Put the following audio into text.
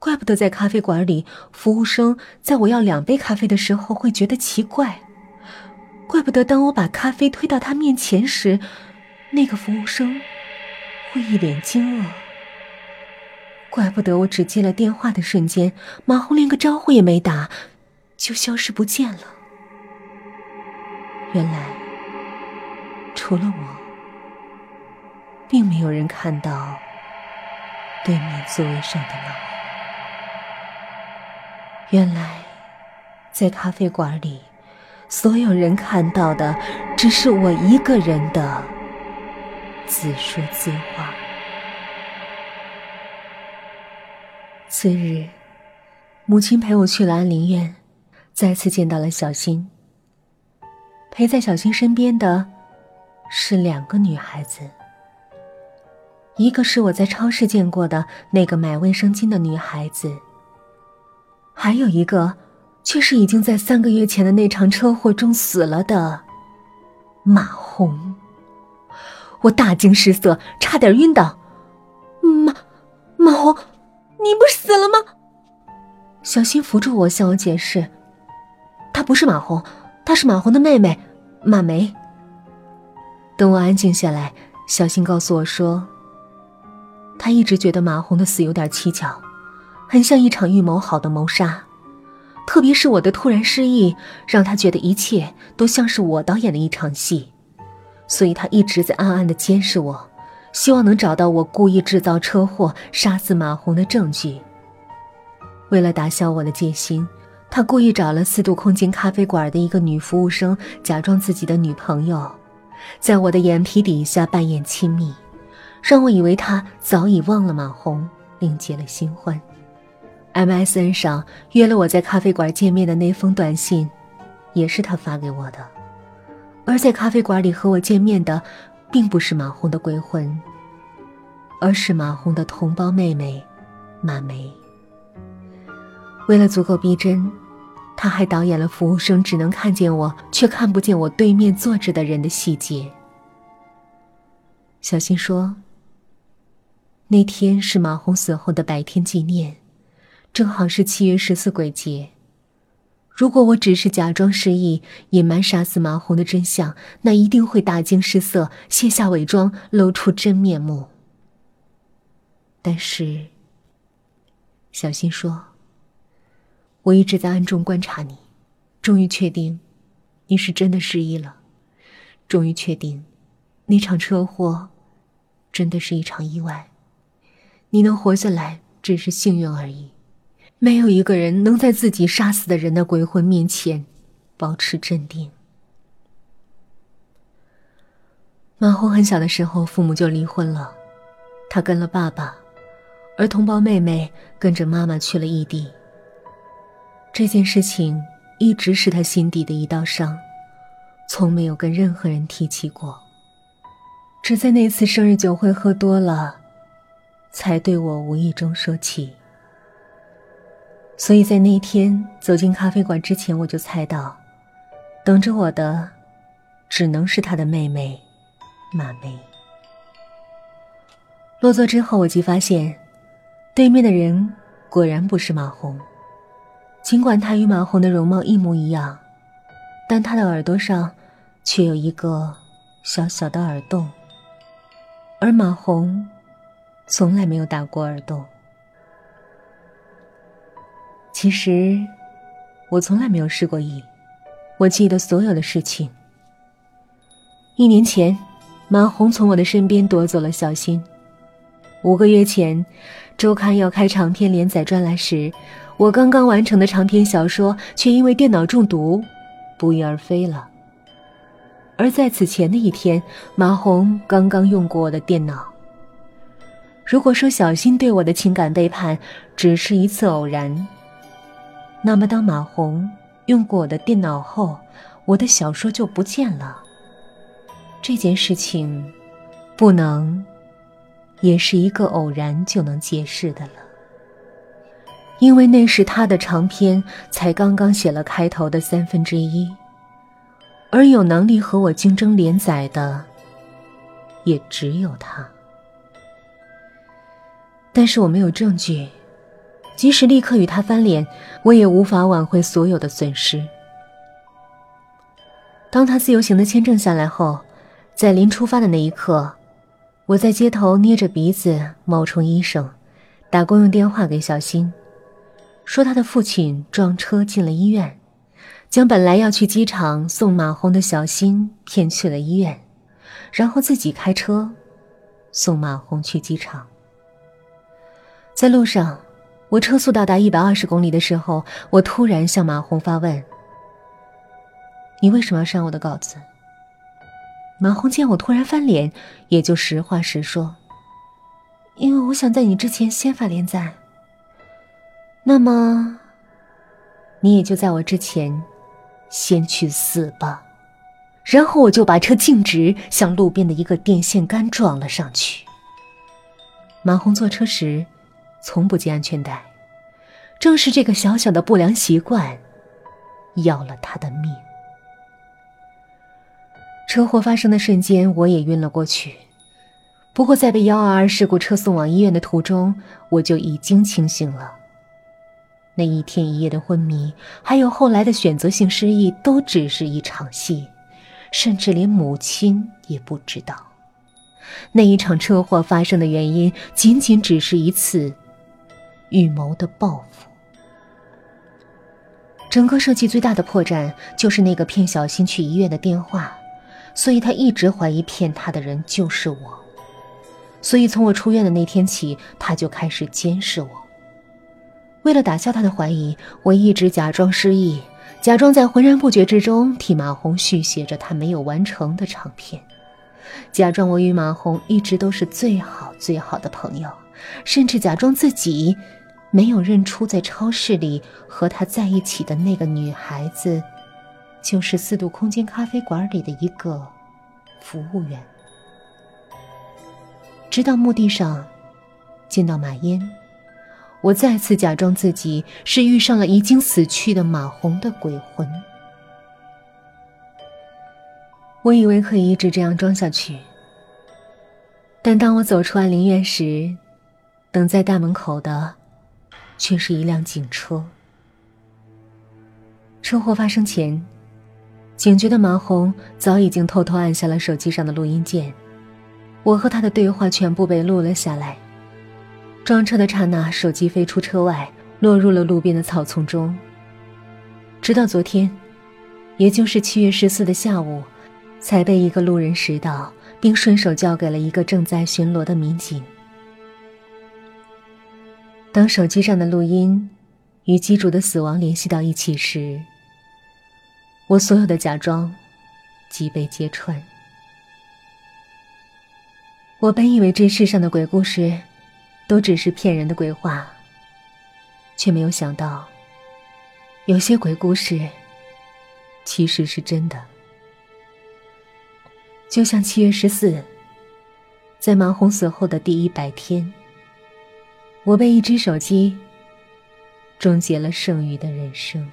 怪不得在咖啡馆里，服务生在我要两杯咖啡的时候会觉得奇怪。怪不得当我把咖啡推到他面前时，那个服务生会一脸惊愕。怪不得我只接了电话的瞬间，马红连个招呼也没打，就消失不见了。原来，除了我，并没有人看到对面座位上的老。原来，在咖啡馆里。所有人看到的，只是我一个人的自说自话。次日，母亲陪我去了安宁院，再次见到了小新。陪在小新身边的是两个女孩子，一个是我在超市见过的那个买卫生巾的女孩子，还有一个。却是已经在三个月前的那场车祸中死了的马红。我大惊失色，差点晕倒。马马红，你不是死了吗？小新扶住我，向我解释：“她不是马红，她是马红的妹妹马梅。”等我安静下来，小新告诉我说：“他一直觉得马红的死有点蹊跷，很像一场预谋好的谋杀。”特别是我的突然失忆，让他觉得一切都像是我导演的一场戏，所以他一直在暗暗的监视我，希望能找到我故意制造车祸杀死马红的证据。为了打消我的戒心，他故意找了四度空间咖啡馆的一个女服务生，假装自己的女朋友，在我的眼皮底下扮演亲密，让我以为他早已忘了马红，另结了新欢。MSN 上约了我在咖啡馆见面的那封短信，也是他发给我的。而在咖啡馆里和我见面的，并不是马红的鬼魂，而是马红的同胞妹妹马梅。为了足够逼真，他还导演了服务生只能看见我，却看不见我对面坐着的人的细节。小新说：“那天是马红死后的白天纪念。”正好是七月十四鬼节。如果我只是假装失忆，隐瞒杀死麻红的真相，那一定会大惊失色，卸下伪装，露出真面目。但是，小新说：“我一直在暗中观察你，终于确定你是真的失忆了，终于确定那场车祸真的是一场意外，你能活下来只是幸运而已。”没有一个人能在自己杀死的人的鬼魂面前保持镇定。马红很小的时候，父母就离婚了，他跟了爸爸，而同胞妹妹跟着妈妈去了异地。这件事情一直是他心底的一道伤，从没有跟任何人提起过，只在那次生日酒会喝多了，才对我无意中说起。所以在那天走进咖啡馆之前，我就猜到，等着我的，只能是他的妹妹，马梅。落座之后，我即发现，对面的人果然不是马红。尽管他与马红的容貌一模一样，但他的耳朵上，却有一个小小的耳洞。而马红，从来没有打过耳洞。其实，我从来没有失过忆。我记得所有的事情。一年前，马红从我的身边夺走了小新。五个月前，周刊要开长篇连载专栏时，我刚刚完成的长篇小说却因为电脑中毒，不翼而飞了。而在此前的一天，马红刚刚用过我的电脑。如果说小新对我的情感背叛只是一次偶然，那么，当马红用过我的电脑后，我的小说就不见了。这件事情，不能，也是一个偶然就能解释的了。因为那是他的长篇，才刚刚写了开头的三分之一，而有能力和我竞争连载的，也只有他。但是我没有证据。即使立刻与他翻脸，我也无法挽回所有的损失。当他自由行的签证下来后，在临出发的那一刻，我在街头捏着鼻子冒充医生，打公用电话给小新，说他的父亲撞车进了医院，将本来要去机场送马红的小新骗去了医院，然后自己开车送马红去机场。在路上，我车速到达一百二十公里的时候，我突然向马红发问。你为什么要删我的稿子？马红见我突然翻脸，也就实话实说。因为我想在你之前先发连载。那么，你也就在我之前，先去死吧。然后我就把车径直向路边的一个电线杆撞了上去。马红坐车时，从不系安全带，正是这个小小的不良习惯，要了他的命。车祸发生的瞬间，我也晕了过去。不过，在被幺二二事故车送往医院的途中，我就已经清醒了。那一天一夜的昏迷，还有后来的选择性失忆，都只是一场戏，甚至连母亲也不知道。那一场车祸发生的原因，仅仅只是一次预谋的报复。整个设计最大的破绽，就是那个骗小新去医院的电话。所以他一直怀疑骗他的人就是我，所以从我出院的那天起，他就开始监视我。为了打消他的怀疑，我一直假装失忆，假装在浑然不觉之中替马红续写着他没有完成的长篇，假装我与马红一直都是最好最好的朋友，甚至假装自己没有认出在超市里和他在一起的那个女孩子。就是四度空间咖啡馆里的一个服务员。直到墓地上见到马烟，我再次假装自己是遇上了已经死去的马红的鬼魂。我以为可以一直这样装下去，但当我走出安陵院时，等在大门口的却是一辆警车。车祸发生前。警觉的马红早已经偷偷按下了手机上的录音键，我和他的对话全部被录了下来。撞车的刹那，手机飞出车外，落入了路边的草丛中。直到昨天，也就是七月十四的下午，才被一个路人拾到，并顺手交给了一个正在巡逻的民警。当手机上的录音与机主的死亡联系到一起时，我所有的假装，即被揭穿。我本以为这世上的鬼故事，都只是骗人的鬼话，却没有想到，有些鬼故事，其实是真的。就像七月十四，在马红死后的第一百天，我被一只手机，终结了剩余的人生。